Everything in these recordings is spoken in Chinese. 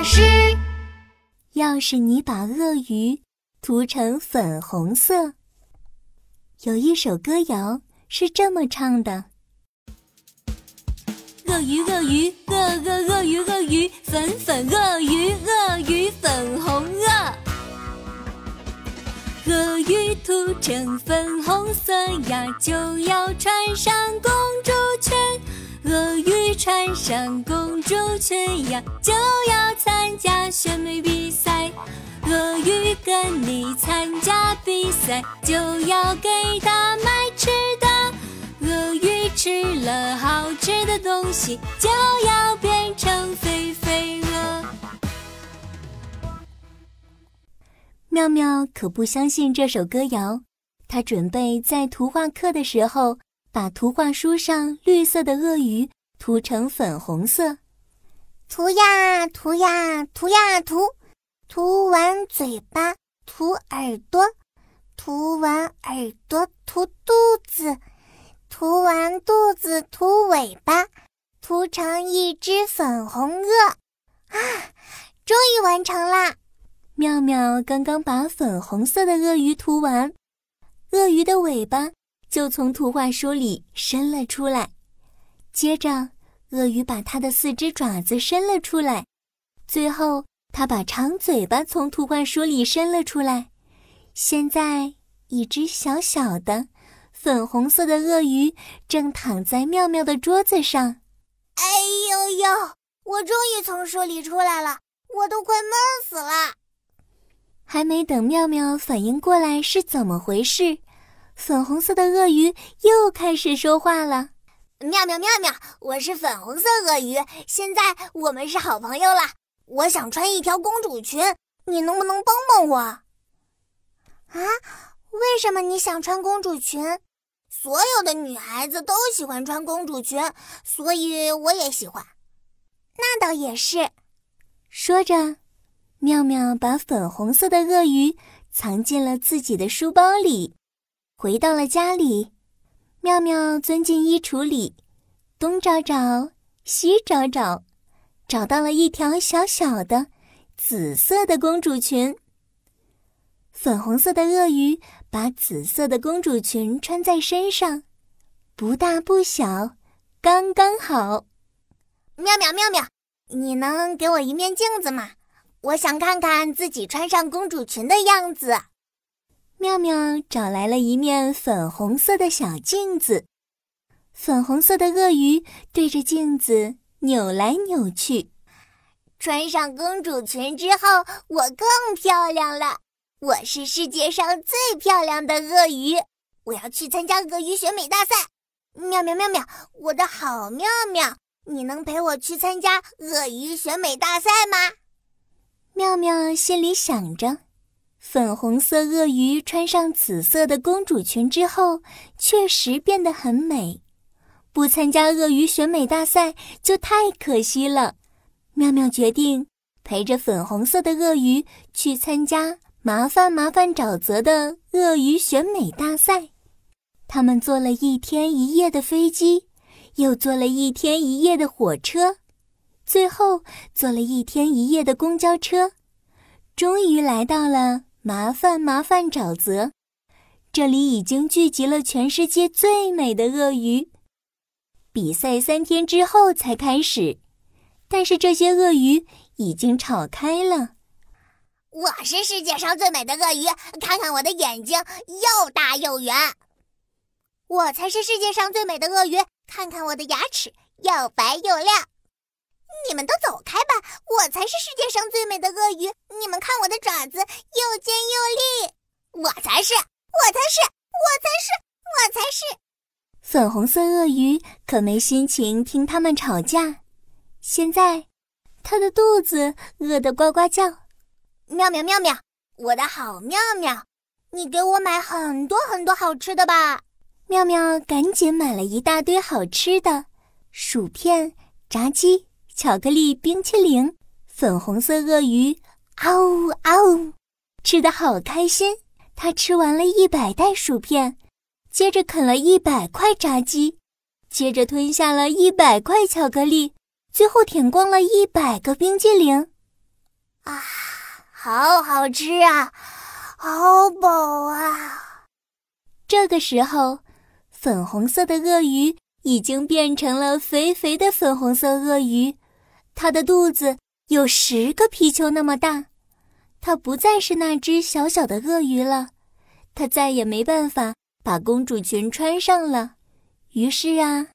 师。要是你把鳄鱼涂成粉红色，有一首歌谣是这么唱的：鳄鱼，鳄鱼，鳄鳄鳄鱼，鳄鱼，粉粉鳄鱼，鳄鱼粉红鳄。鳄鱼涂成粉红色呀，就要穿上公主裙。鳄鱼穿上公主裙呀，就要参加选美比赛。鳄鱼跟你参加比赛，就要给它买吃的。鳄鱼吃了好吃的东西，就要变成肥肥鳄。妙妙可不相信这首歌谣，她准备在图画课的时候。把图画书上绿色的鳄鱼涂成粉红色，涂呀涂呀涂呀涂，涂完嘴巴涂耳朵，涂完耳朵涂肚子，涂完肚子涂尾巴，涂成一只粉红鳄。啊，终于完成啦！妙妙刚刚把粉红色的鳄鱼涂完，鳄鱼的尾巴。就从图画书里伸了出来，接着鳄鱼把它的四只爪子伸了出来，最后它把长嘴巴从图画书里伸了出来。现在，一只小小的粉红色的鳄鱼正躺在妙妙的桌子上。哎呦呦！我终于从书里出来了，我都快闷死了。还没等妙妙反应过来是怎么回事。粉红色的鳄鱼又开始说话了：“妙妙妙妙，我是粉红色鳄鱼，现在我们是好朋友了。我想穿一条公主裙，你能不能帮帮我？”啊？为什么你想穿公主裙？所有的女孩子都喜欢穿公主裙，所以我也喜欢。那倒也是。说着，妙妙把粉红色的鳄鱼藏进了自己的书包里。回到了家里，妙妙钻进衣橱里，东找找，西找找，找到了一条小小的紫色的公主裙。粉红色的鳄鱼把紫色的公主裙穿在身上，不大不小，刚刚好。妙妙妙妙，你能给我一面镜子吗？我想看看自己穿上公主裙的样子。妙妙找来了一面粉红色的小镜子，粉红色的鳄鱼对着镜子扭来扭去。穿上公主裙之后，我更漂亮了。我是世界上最漂亮的鳄鱼，我要去参加鳄鱼选美大赛。妙妙妙妙，我的好妙妙，你能陪我去参加鳄鱼选美大赛吗？妙妙心里想着。粉红色鳄鱼穿上紫色的公主裙之后，确实变得很美。不参加鳄鱼选美大赛就太可惜了。妙妙决定陪着粉红色的鳄鱼去参加麻烦麻烦沼泽的鳄鱼选美大赛。他们坐了一天一夜的飞机，又坐了一天一夜的火车，最后坐了一天一夜的公交车，终于来到了。麻烦麻烦沼泽，这里已经聚集了全世界最美的鳄鱼。比赛三天之后才开始，但是这些鳄鱼已经吵开了。我是世界上最美的鳄鱼，看看我的眼睛又大又圆。我才是世界上最美的鳄鱼，看看我的牙齿又白又亮。你们都走开！才是世界上最美的鳄鱼。你们看我的爪子又尖又利，我才是，我才是，我才是，我才是。粉红色鳄鱼可没心情听他们吵架。现在，它的肚子饿得呱呱叫。妙妙妙妙，我的好妙妙，你给我买很多很多好吃的吧！妙妙赶紧买了一大堆好吃的，薯片、炸鸡。巧克力冰淇淋，粉红色鳄鱼，嗷呜嗷呜，吃的好开心。它吃完了一百袋薯片，接着啃了一百块炸鸡，接着吞下了一百块巧克力，最后舔光了一百个冰激凌。啊，好好吃啊，好饱啊！这个时候，粉红色的鳄鱼已经变成了肥肥的粉红色鳄鱼，它的肚子有十个皮球那么大。它不再是那只小小的鳄鱼了，它再也没办法把公主裙穿上了。于是啊，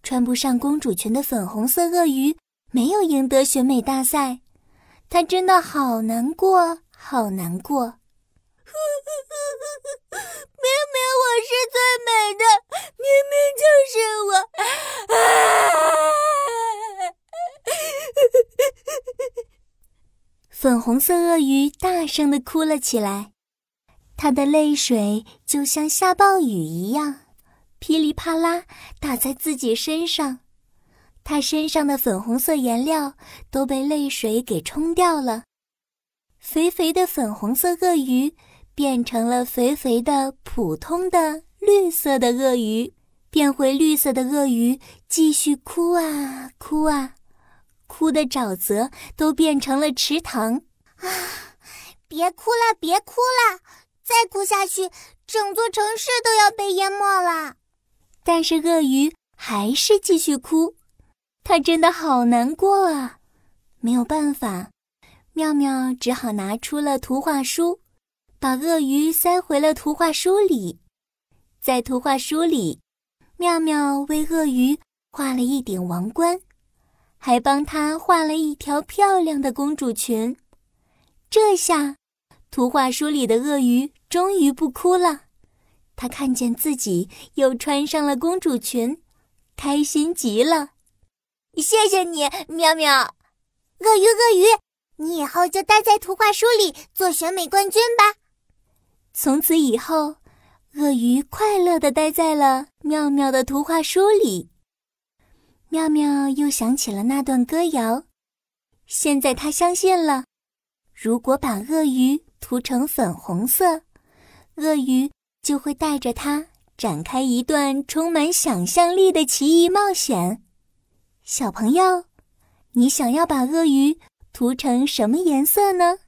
穿不上公主裙的粉红色鳄鱼没有赢得选美大赛，它真的好难过，好难过。明明我是最美的，明明就是我。粉红色鳄鱼大声地哭了起来，它的泪水就像下暴雨一样，噼里啪啦打在自己身上。它身上的粉红色颜料都被泪水给冲掉了。肥肥的粉红色鳄鱼变成了肥肥的普通的绿色的鳄鱼，变回绿色的鳄鱼继续哭啊哭啊。哭的沼泽都变成了池塘，啊！别哭了，别哭了，再哭下去，整座城市都要被淹没了。但是鳄鱼还是继续哭，它真的好难过啊！没有办法，妙妙只好拿出了图画书，把鳄鱼塞回了图画书里。在图画书里，妙妙为鳄鱼画了一顶王冠。还帮她画了一条漂亮的公主裙，这下，图画书里的鳄鱼终于不哭了。他看见自己又穿上了公主裙，开心极了。谢谢你，喵喵。鳄鱼，鳄鱼，你以后就待在图画书里做选美冠军吧。从此以后，鳄鱼快乐地待在了妙妙的图画书里。妙妙又想起了那段歌谣，现在她相信了：如果把鳄鱼涂成粉红色，鳄鱼就会带着它展开一段充满想象力的奇异冒险。小朋友，你想要把鳄鱼涂成什么颜色呢？